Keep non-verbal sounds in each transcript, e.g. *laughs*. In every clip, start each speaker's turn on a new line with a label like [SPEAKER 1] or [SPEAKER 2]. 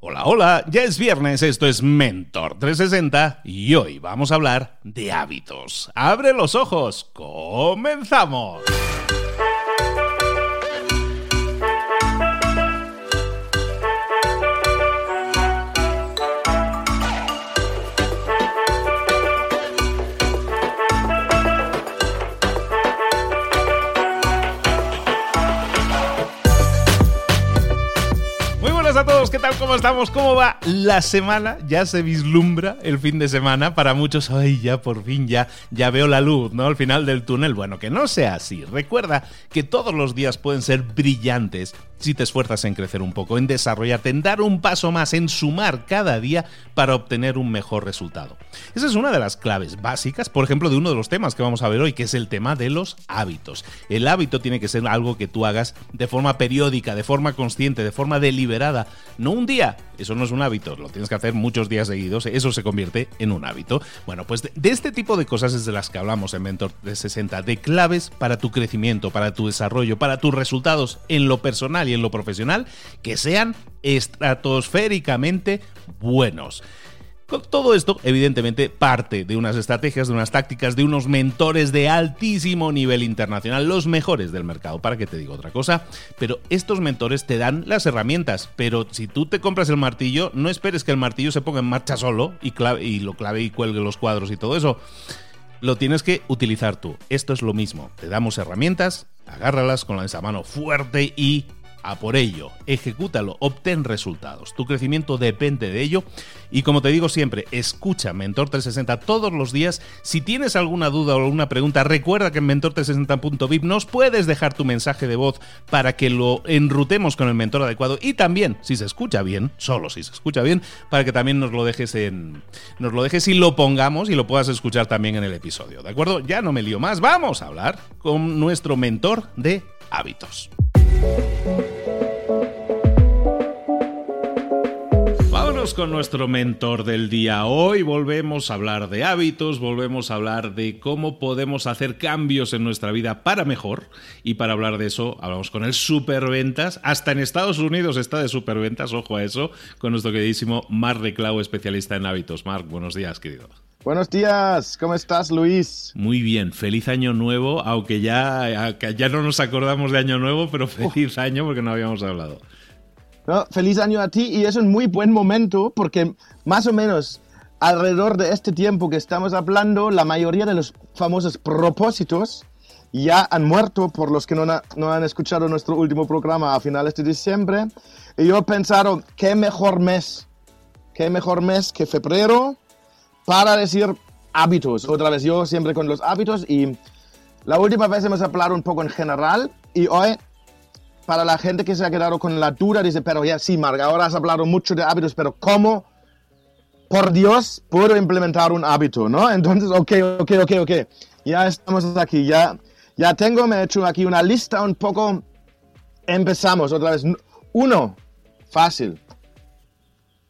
[SPEAKER 1] Hola, hola, ya es viernes, esto es Mentor 360 y hoy vamos a hablar de hábitos. Abre los ojos, comenzamos. ¿Qué tal? ¿Cómo estamos? ¿Cómo va la semana? Ya se vislumbra el fin de semana. Para muchos, ay, ya por fin, ya, ya veo la luz, ¿no? Al final del túnel. Bueno, que no sea así. Recuerda que todos los días pueden ser brillantes si te esfuerzas en crecer un poco, en desarrollarte, en dar un paso más, en sumar cada día para obtener un mejor resultado. Esa es una de las claves básicas, por ejemplo, de uno de los temas que vamos a ver hoy, que es el tema de los hábitos. El hábito tiene que ser algo que tú hagas de forma periódica, de forma consciente, de forma deliberada, no un día. Eso no es un hábito, lo tienes que hacer muchos días seguidos, eso se convierte en un hábito. Bueno, pues de, este tipo de cosas es de las que hablamos en Mentor 360, de claves para tu crecimiento, para tu desarrollo, para tus resultados en lo personal y en lo profesional que sean estratosféricamente buenos. Todo esto, evidentemente, parte de unas estrategias, de unas tácticas, de unos mentores de altísimo nivel internacional, los mejores del mercado, para que te diga otra cosa. Pero estos mentores te dan las herramientas, pero si tú te compras el martillo, no esperes que el martillo se ponga en marcha solo y, lo clave y cuelgue los cuadros y todo eso. Lo tienes que utilizar tú. Esto es lo mismo. Te damos herramientas, agárralas con esa mano fuerte y a por ello, ejecútalo, obtén resultados. Tu crecimiento depende de ello y como te digo siempre, escucha Mentor 360 todos los días. Si tienes alguna duda o alguna pregunta, recuerda que en mentor360.vip nos puedes dejar tu mensaje de voz para que lo enrutemos con el mentor adecuado y también, si se escucha bien, solo si se escucha bien, para que también nos lo dejes en nos lo dejes y lo pongamos y lo puedas escuchar también en el episodio, ¿de acuerdo? Ya no me lío más, vamos a hablar con nuestro mentor de hábitos. Con nuestro mentor del día. Hoy volvemos a hablar de hábitos, volvemos a hablar de cómo podemos hacer cambios en nuestra vida para mejor. Y para hablar de eso, hablamos con el Superventas. Hasta en Estados Unidos está de Superventas, ojo a eso, con nuestro queridísimo Marc Reclau, especialista en hábitos. Marc, buenos días, querido.
[SPEAKER 2] Buenos días, ¿cómo estás Luis?
[SPEAKER 1] Muy bien, feliz año nuevo, aunque ya, ya no nos acordamos de año nuevo, pero feliz uh. año porque no habíamos hablado.
[SPEAKER 2] No, feliz año a ti y es un muy buen momento porque más o menos alrededor de este tiempo que estamos hablando, la mayoría de los famosos propósitos ya han muerto por los que no, no han escuchado nuestro último programa a finales de diciembre. Y yo he pensado, ¿qué mejor mes? ¿Qué mejor mes que febrero? Para decir hábitos. Otra vez yo siempre con los hábitos y la última vez hemos hablado un poco en general y hoy para la gente que se ha quedado con la duda dice, pero ya sí, Marga, ahora has hablado mucho de hábitos, pero ¿cómo, por Dios, puedo implementar un hábito? ¿no? *laughs* Entonces, ok, ok, ok, ok. Ya estamos aquí, ya, ya tengo, me he hecho aquí una lista un poco. Empezamos otra vez. Uno, fácil.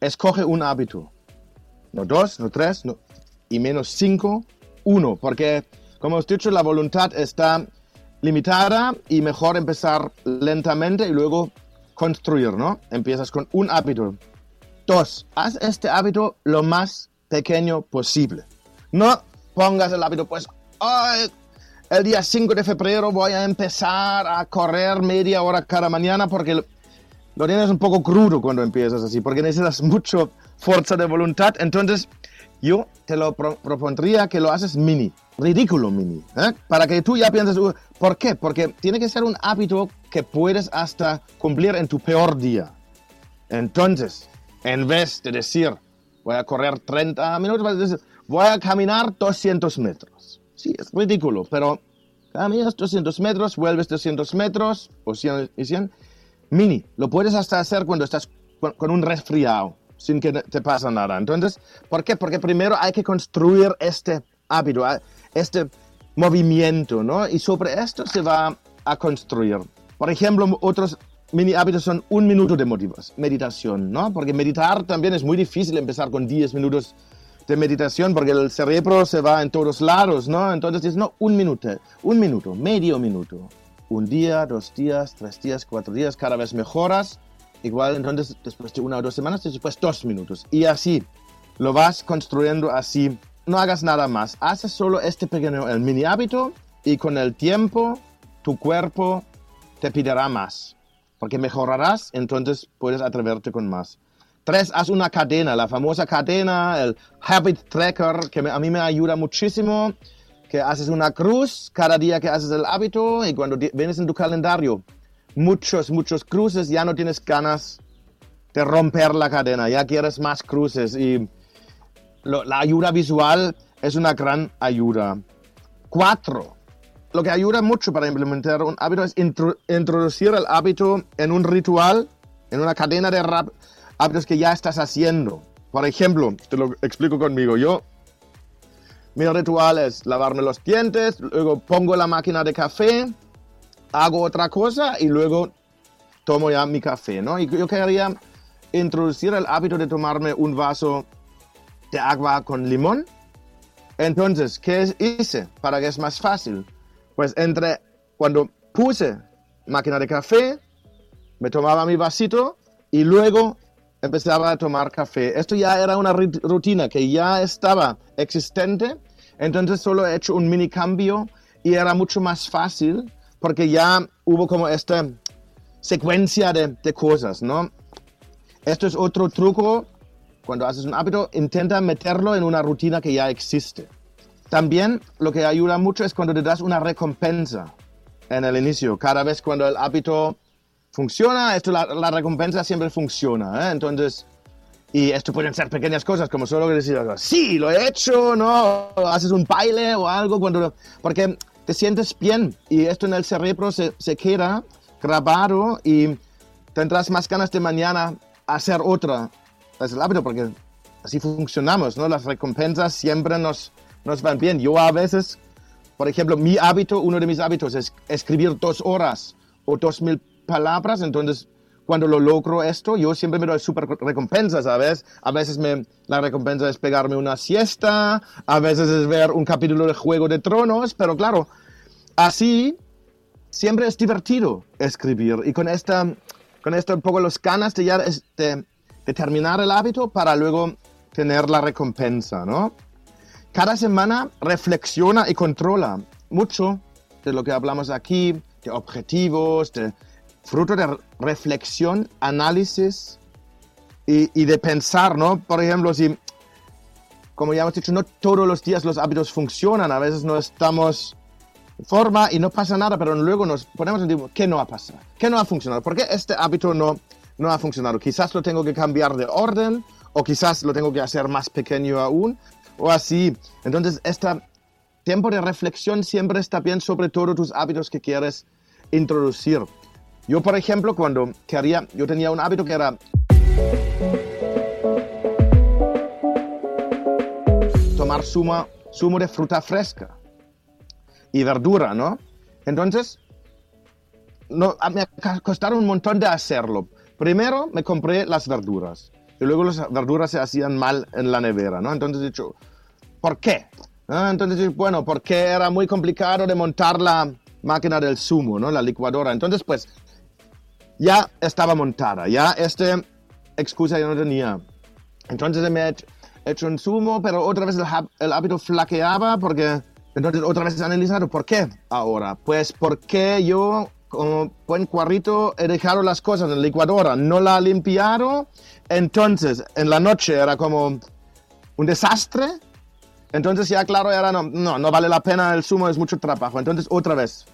[SPEAKER 2] Escoge un hábito no dos, no tres, no, y menos cinco, uno, porque como os he dicho, la voluntad está limitada y mejor empezar lentamente y luego construir, ¿no? Empiezas con un hábito. Dos, haz este hábito lo más pequeño posible. No pongas el hábito, pues, el día 5 de febrero voy a empezar a correr media hora cada mañana porque lo tienes un poco crudo cuando empiezas así, porque necesitas mucho fuerza de voluntad. Entonces, yo te lo propondría que lo haces mini, ridículo mini, ¿eh? para que tú ya pienses, uh, ¿por qué? Porque tiene que ser un hábito que puedes hasta cumplir en tu peor día. Entonces, en vez de decir, voy a correr 30 minutos, voy a caminar 200 metros. Sí, es ridículo, pero caminas 200 metros, vuelves 200 metros, o 100 y 100, mini. Lo puedes hasta hacer cuando estás con un resfriado sin que te pasa nada. Entonces, ¿por qué? Porque primero hay que construir este hábito, ah, este movimiento, ¿no? Y sobre esto se va a construir. Por ejemplo, otros mini hábitos son un minuto de meditación, ¿no? Porque meditar también es muy difícil empezar con 10 minutos de meditación porque el cerebro se va en todos lados, ¿no? Entonces es, no, un minuto, un minuto, medio minuto. Un día, dos días, tres días, cuatro días, cada vez mejoras igual entonces después de una o dos semanas, después dos minutos. Y así, lo vas construyendo así. No hagas nada más, haces solo este pequeño, el mini hábito y con el tiempo tu cuerpo te pedirá más, porque mejorarás, entonces puedes atreverte con más. Tres, haz una cadena, la famosa cadena, el habit tracker, que a mí me ayuda muchísimo, que haces una cruz cada día que haces el hábito y cuando vienes en tu calendario, muchos, muchos cruces, ya no tienes ganas de romper la cadena, ya quieres más cruces y la ayuda visual es una gran ayuda. Cuatro, lo que ayuda mucho para implementar un hábito es introducir el hábito en un ritual, en una cadena de hábitos que ya estás haciendo. Por ejemplo, te lo explico conmigo. Yo, mi ritual es lavarme los dientes, luego pongo la máquina de café, hago otra cosa y luego tomo ya mi café, ¿no? Y yo quería introducir el hábito de tomarme un vaso de agua con limón. Entonces, ¿qué hice para que es más fácil? Pues entre cuando puse máquina de café, me tomaba mi vasito y luego empezaba a tomar café. Esto ya era una rutina que ya estaba existente, entonces solo he hecho un mini cambio y era mucho más fácil porque ya hubo como esta secuencia de, cosas, ¿no? Esto es otro truco cuando haces un hábito, intenta meterlo en una rutina que ya existe. También lo que ayuda mucho es cuando te das una recompensa en el inicio. Cada vez cuando el hábito funciona, esto la, recompensa siempre funciona. ¿eh? Entonces, y esto pueden ser pequeñas cosas, como solo decir, sí, lo he hecho, ¿no? Haces un baile o algo, cuando, porque te sientes bien y esto en el cerebro se, se queda grabado y tendrás más ganas de mañana hacer otra es el hábito, porque así funcionamos, ¿no? Las recompensas siempre nos, nos van bien. Yo a veces, por ejemplo, mi hábito, uno de mis hábitos es escribir dos horas o dos mil palabras, entonces cuando lo logro esto, yo siempre me doy súper recompensas, ¿sabes? A veces me, la recompensa es pegarme una siesta, a veces es ver un capítulo de Juego de Tronos, pero claro, así siempre es divertido escribir y con esta, con esto un poco los ganas de ya de, determinar el hábito para luego tener la recompensa, ¿no? Cada semana reflexiona y controla mucho de lo que hablamos aquí, de objetivos, de fruto de reflexión, análisis y, de pensar, ¿no? Por ejemplo, si, como ya hemos dicho, no todos los días los hábitos funcionan, a veces no estamos en forma y no pasa nada, pero luego nos ponemos en tiempo, ¿qué no ha pasado? ¿Qué no ha funcionado? ¿Por qué este hábito no, no ha funcionado. Quizás lo tengo que cambiar de orden o quizás lo tengo que hacer más pequeño aún o así. Entonces, este tiempo de reflexión siempre está bien sobre todos tus hábitos que quieres introducir. Yo, por ejemplo, cuando quería, yo tenía un hábito que era tomar zumo, zumo de fruta fresca y verdura, ¿no? Entonces, no, me costaron un montón de hacerlo. Primero me compré las verduras y luego las verduras se hacían mal en la nevera, ¿no? Entonces he dicho, ¿por qué? Ah, entonces, bueno, porque era muy complicado de montar la máquina del zumo, ¿no? La licuadora. Entonces, pues, ya estaba montada, ya esta excusa ya no tenía. Entonces me he hecho un zumo, pero otra vez el, el hábito flaqueaba porque... Entonces otra vez he analizado, ¿por qué ahora? Pues porque yo como buen cuarrito, he dejado las cosas en la licuadora, no la he limpiado, entonces en la noche era como un desastre, entonces ya claro, era no, no, no vale la pena el zumo, es mucho trabajo, entonces otra vez,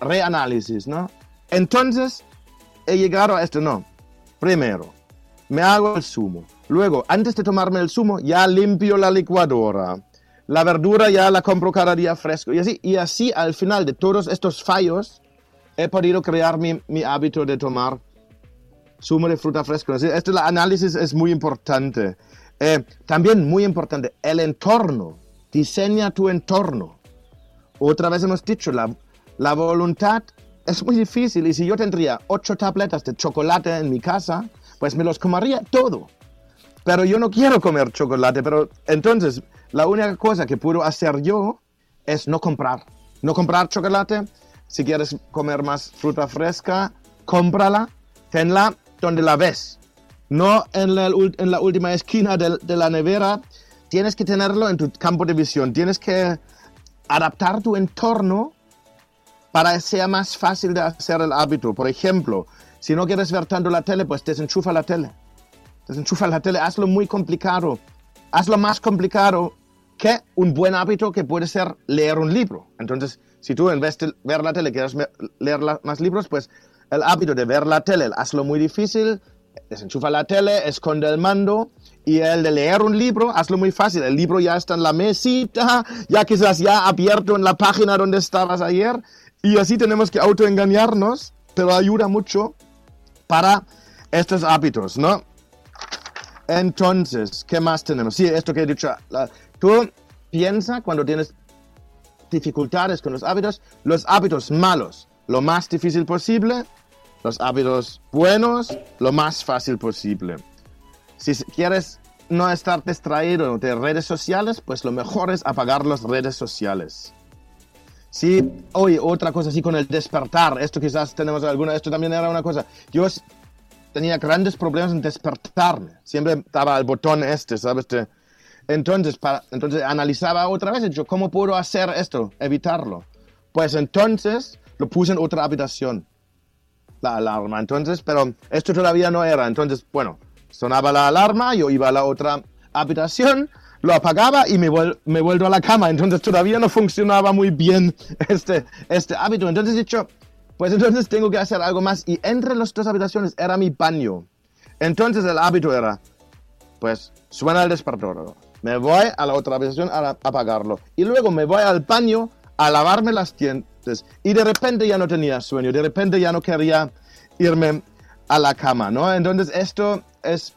[SPEAKER 2] reanálisis, ¿no? Entonces he llegado a esto, no, primero, me hago el zumo, luego, antes de tomarme el zumo, ya limpio la licuadora, la verdura ya la compro cada día fresco, y así, y así al final de todos estos fallos, he podido crear mi, mi hábito de tomar zumo de fruta fresca. Este análisis es muy importante. Eh, también muy importante, el entorno. Diseña tu entorno. Otra vez hemos dicho, la, la voluntad es muy difícil y si yo tendría ocho tabletas de chocolate en mi casa, pues me los comería todo. Pero yo no quiero comer chocolate, pero entonces la única cosa que puedo hacer yo es no comprar. No comprar chocolate, si quieres comer más fruta fresca, cómprala, tenla donde la ves, no en la, última esquina de, de la nevera. Tienes que tenerlo en tu campo de visión. Tienes que adaptar tu entorno para que sea más fácil de hacer el hábito. Por ejemplo, si no quieres ver tanto la tele, pues desenchufa la tele. Desenchufa la tele, hazlo muy complicado. Hazlo más complicado que un buen hábito que puede ser leer un libro. Entonces, si tú en vez de ver la tele quieres leer más libros, pues el hábito de ver la tele, hazlo muy difícil, desenchufa la tele, esconde el mando y el de leer un libro, hazlo muy fácil. El libro ya está en la mesita, ya quizás ya abierto en la página donde estabas ayer y así tenemos que autoengañarnos, pero ayuda mucho para estos hábitos, ¿no? Entonces, ¿qué más tenemos? Sí, esto que he dicho. tú piensa cuando tienes dificultades con los hábitos, los hábitos malos, lo más difícil posible, los hábitos buenos, lo más fácil posible. Si quieres no estar distraído de redes sociales, pues lo mejor es apagar las redes sociales. Sí, oye, otra cosa así con el despertar, esto quizás tenemos alguna, esto también era una cosa. Yo tenía grandes problemas en despertarme, siempre daba el botón este, ¿sabes? entonces, para, entonces analizaba otra vez, yo, ¿cómo puedo hacer esto, evitarlo? Pues entonces lo puse en otra habitación la alarma. Entonces, pero esto todavía no era. Entonces, bueno, sonaba la alarma, yo iba a la otra habitación, lo apagaba y me, me vuelvo a la cama. Entonces todavía no funcionaba muy bien este, este hábito. Entonces he dicho, pues entonces tengo que hacer algo más. Y entre las dos habitaciones era mi baño. Entonces el hábito era, pues suena el despertador. Me voy a la otra habitación a apagarlo. Y luego me voy al baño a lavarme las dientes y de repente ya no tenía sueño, de repente ya no quería irme a la cama, ¿no? Entonces esto es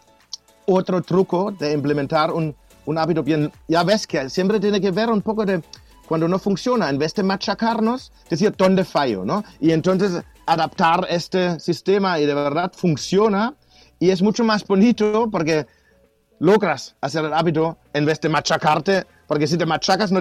[SPEAKER 2] otro truco de implementar un, un hábito bien. Ya ves que siempre tiene que ver un poco de cuando no funciona, en vez de machacarnos, decir dónde fallo, ¿no? Y entonces adaptar este sistema y de verdad funciona y es mucho más bonito porque logras hacer el hábito en vez de machacarte porque si te machacas no,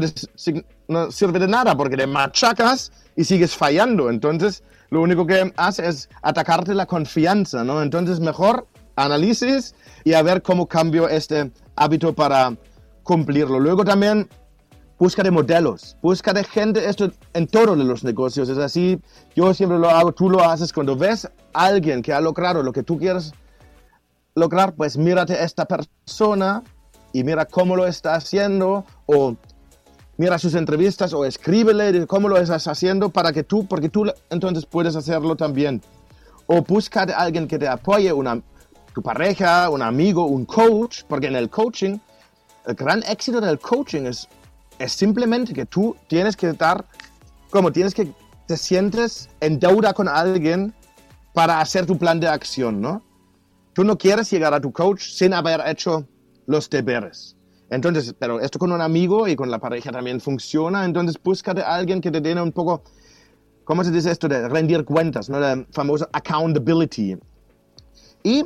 [SPEAKER 2] no, sirve de nada, porque te machacas y sigues fallando. Entonces, lo único que hace es atacarte la confianza, ¿no? Entonces, mejor análisis y a ver cómo cambio este hábito para cumplirlo. Luego también busca de modelos, busca de gente, esto en todos los negocios es así, yo siempre lo hago, tú lo haces, cuando ves a alguien que ha logrado lo que tú quieres lograr, pues mírate a esta persona y mira cómo lo está haciendo o mira sus entrevistas o escríbele cómo lo estás haciendo para que tú, porque tú entonces puedes hacerlo también. O busca a alguien que te apoye, una, tu pareja, un amigo, un coach, porque en el coaching, el gran éxito del coaching es, es simplemente que tú tienes que estar, como tienes que, te sientes en deuda con alguien para hacer tu plan de acción, ¿no? Tú no quieres llegar a tu coach sin haber hecho los deberes. Entonces, pero esto con un amigo y con la pareja también funciona. Entonces, búscate a alguien que te dé un poco, ¿cómo se dice esto? De rendir cuentas, ¿no? La famosa accountability. Y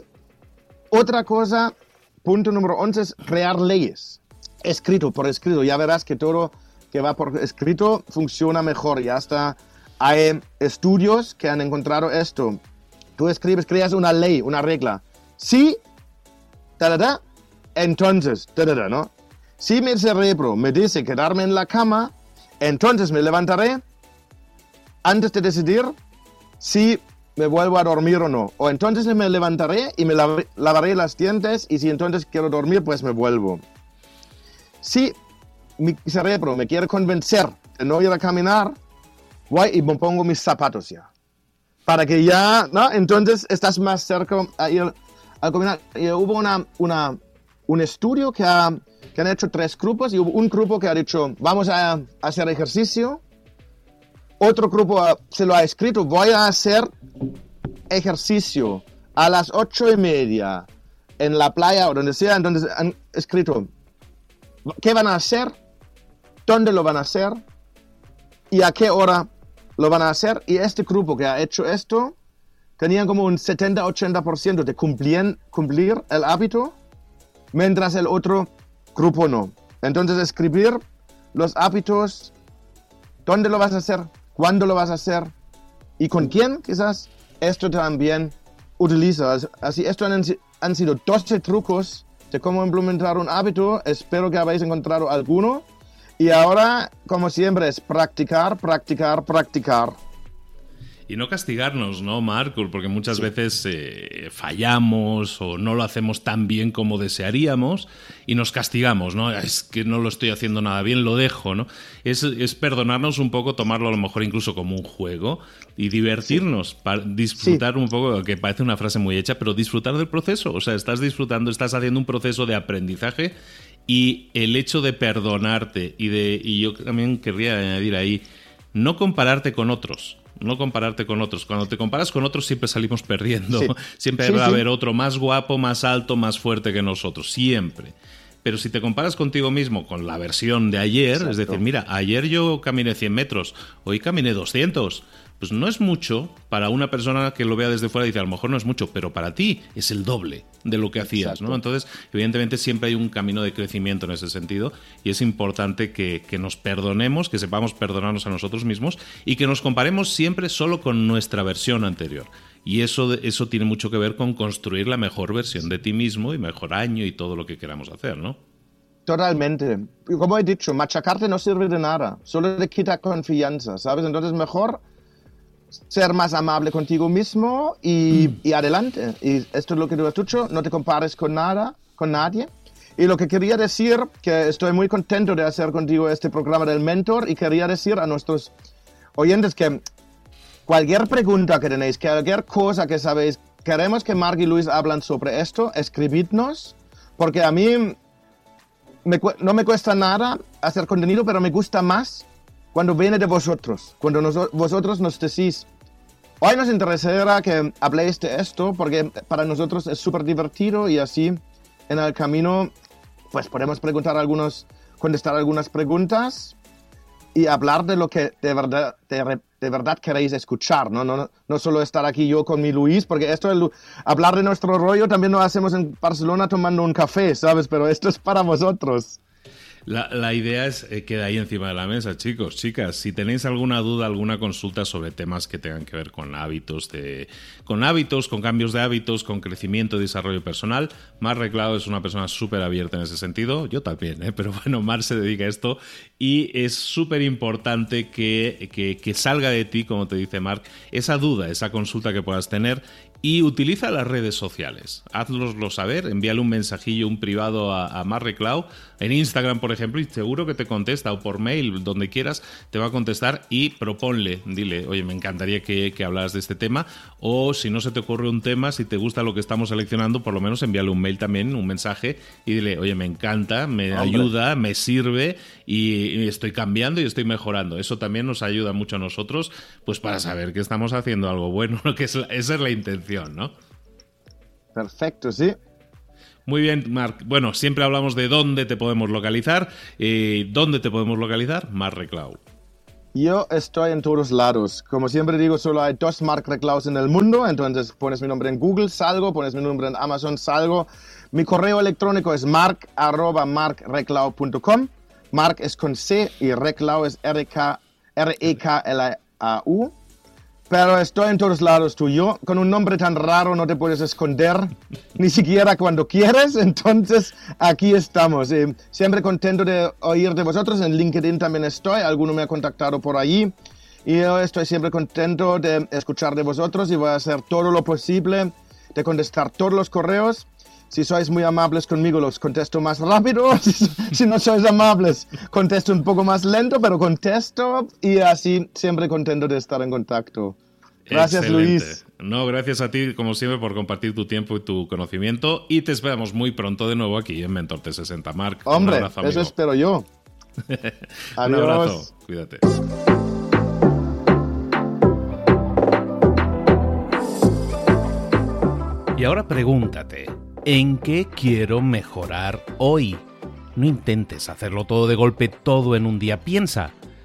[SPEAKER 2] otra cosa, punto número 11 es crear leyes. Escrito, por escrito. Ya verás que todo que va por escrito funciona mejor. Ya está. Hay estudios que han encontrado esto. Tú escribes, creas una ley, una regla. Sí, ta, ta, entonces, ¿no? Si mi cerebro me dice quedarme en la cama, entonces me levantaré antes de decidir si me vuelvo a dormir o no. O entonces me levantaré y me lavaré las dientes y si entonces quiero dormir, pues me vuelvo. Si mi cerebro me quiere convencer de no ir a caminar, voy y me pongo mis zapatos ya. Para que ya, ¿no? Entonces estás más cerca a ir a caminar. Y hubo una, una un estudio que, han hecho tres grupos y hubo un grupo que ha dicho, vamos a, hacer ejercicio. Otro grupo se lo ha escrito, voy a hacer ejercicio a las ocho y media en la playa o donde sea. Entonces han escrito qué van a hacer, dónde lo van a hacer y a qué hora lo van a hacer. Y este grupo que ha hecho esto tenían como un 70-80% de cumplir, cumplir el hábito mientras el otro grupo no. Entonces escribir los hábitos, dónde lo vas a hacer, cuándo lo vas a hacer y con quién quizás, esto también utiliza. Así, esto han, han sido 12 trucos de cómo implementar un hábito. Espero que habéis encontrado alguno. Y ahora, como siempre, es practicar, practicar, practicar.
[SPEAKER 1] Y no castigarnos, ¿no, Marco? Porque muchas veces eh, fallamos o no lo hacemos tan bien como desearíamos y nos castigamos, ¿no? Es que no lo estoy haciendo nada bien, lo dejo, ¿no? Es, perdonarnos un poco, tomarlo a lo mejor incluso como un juego y divertirnos, para disfrutar un poco, que parece una frase muy hecha, pero disfrutar del proceso. O sea, estás disfrutando, estás haciendo un proceso de aprendizaje y el hecho de perdonarte y de. Y yo también querría añadir ahí, no compararte con otros no compararte con otros. Cuando te comparas con otros siempre salimos perdiendo. *laughs* Siempre va a haber otro más guapo, más alto, más fuerte que nosotros. Siempre. Pero si te comparas contigo mismo con la versión de ayer, es decir, mira, ayer yo caminé 100 metros, hoy caminé 200 pues no es mucho para una persona que lo vea desde fuera y dice, a lo mejor no es mucho, pero para ti es el doble de lo que hacías, ¿no? Entonces, evidentemente siempre hay un camino de crecimiento en ese sentido y es importante que, nos perdonemos, que sepamos perdonarnos a nosotros mismos y que nos comparemos siempre solo con nuestra versión anterior. Y eso, eso tiene mucho que ver con construir la mejor versión de ti mismo y mejor año y todo lo que queramos hacer, ¿no?
[SPEAKER 2] Totalmente. Como he dicho, machacarte no sirve de nada, solo te quita confianza, ¿sabes? Entonces mejor ser más amable contigo mismo y, mm. y, adelante. Y esto es lo que tú has dicho, no te compares con nada, con nadie. Y lo que quería decir, que estoy muy contento de hacer contigo este programa del mentor y quería decir a nuestros oyentes que cualquier pregunta que tenéis, cualquier cosa que sabéis, queremos que Mark y Luis hablan sobre esto, escribidnos, porque a mí no me cuesta nada hacer contenido, pero me gusta más cuando viene de vosotros, cuando vosotros nos decís, hoy nos interesará que habléis de esto porque para nosotros es súper divertido y así en el camino pues podemos preguntar algunos, contestar algunas preguntas y hablar de lo que de verdad, de, verdad queréis escuchar, ¿no? No, ¿no? solo estar aquí yo con mi Luis, porque esto, es hablar de nuestro rollo también lo hacemos en Barcelona tomando un café, ¿sabes? Pero esto es para vosotros.
[SPEAKER 1] La, idea es que eh, queda ahí encima de la mesa, chicos, chicas. Si tenéis alguna duda, alguna consulta sobre temas que tengan que ver con hábitos, de, con hábitos, con cambios de hábitos, con crecimiento y desarrollo personal, Mar Reclado es una persona súper abierta en ese sentido. Yo también, ¿eh? pero bueno, Mar se dedica a esto y es súper importante que, que, que salga de ti, como te dice Mark, esa duda, esa consulta que puedas tener y utiliza las redes sociales. Hazloslo saber, envíale un mensajillo, un privado a, a Marreclau en Instagram, por ejemplo, y seguro que te contesta, o por mail, donde quieras, te va a contestar y proponle, dile, oye, me encantaría que, que hablaras de este tema, o si no se te ocurre un tema, si te gusta lo que estamos seleccionando, por lo menos envíale un mail también, un mensaje, y dile, oye, me encanta, me ayuda, me sirve, y, estoy cambiando y estoy mejorando. Eso también nos ayuda mucho a nosotros, pues para saber que estamos haciendo algo bueno, *laughs* que es, esa es la intención ¿no?
[SPEAKER 2] Perfecto, sí.
[SPEAKER 1] Muy bien, Marc. Bueno, siempre hablamos de dónde te podemos localizar. Eh, ¿Dónde te podemos localizar? Marc Reclau.
[SPEAKER 2] Yo estoy en todos lados. Como siempre digo, solo hay dos Marc Reclaus en el mundo. Entonces pones mi nombre en Google, salgo. Pones mi nombre en Amazon, salgo. Mi correo electrónico es mark.markreclau.com. Mark es con C y Reclau es R-E-K-L-A-U. Pero estoy en todos lados tú. Yo con un nombre tan raro no te puedes esconder, ni siquiera cuando quieres. *laughs* Entonces aquí estamos. Eh, siempre contento de oír de vosotros. En LinkedIn también estoy. Alguno me ha contactado por allí. Y yo estoy siempre contento de escuchar de vosotros y voy a hacer todo lo posible de contestar todos los correos. Si sois muy amables conmigo, los contesto más rápido. *laughs* si no sois amables, contesto un poco más lento, pero contesto y así siempre contento de estar en contacto. Gracias, Luis.
[SPEAKER 1] No, gracias a ti, como siempre, por compartir tu tiempo y tu conocimiento. Y te esperamos muy pronto de nuevo aquí en Mentor T60. Mark,
[SPEAKER 2] Hombre, eso espero yo. *laughs*
[SPEAKER 1] un abrazo. Cuídate. Y ahora pregúntate, ¿en qué quiero mejorar hoy? No intentes hacerlo todo de golpe, todo en un día. Piensa,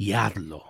[SPEAKER 1] y hazlo.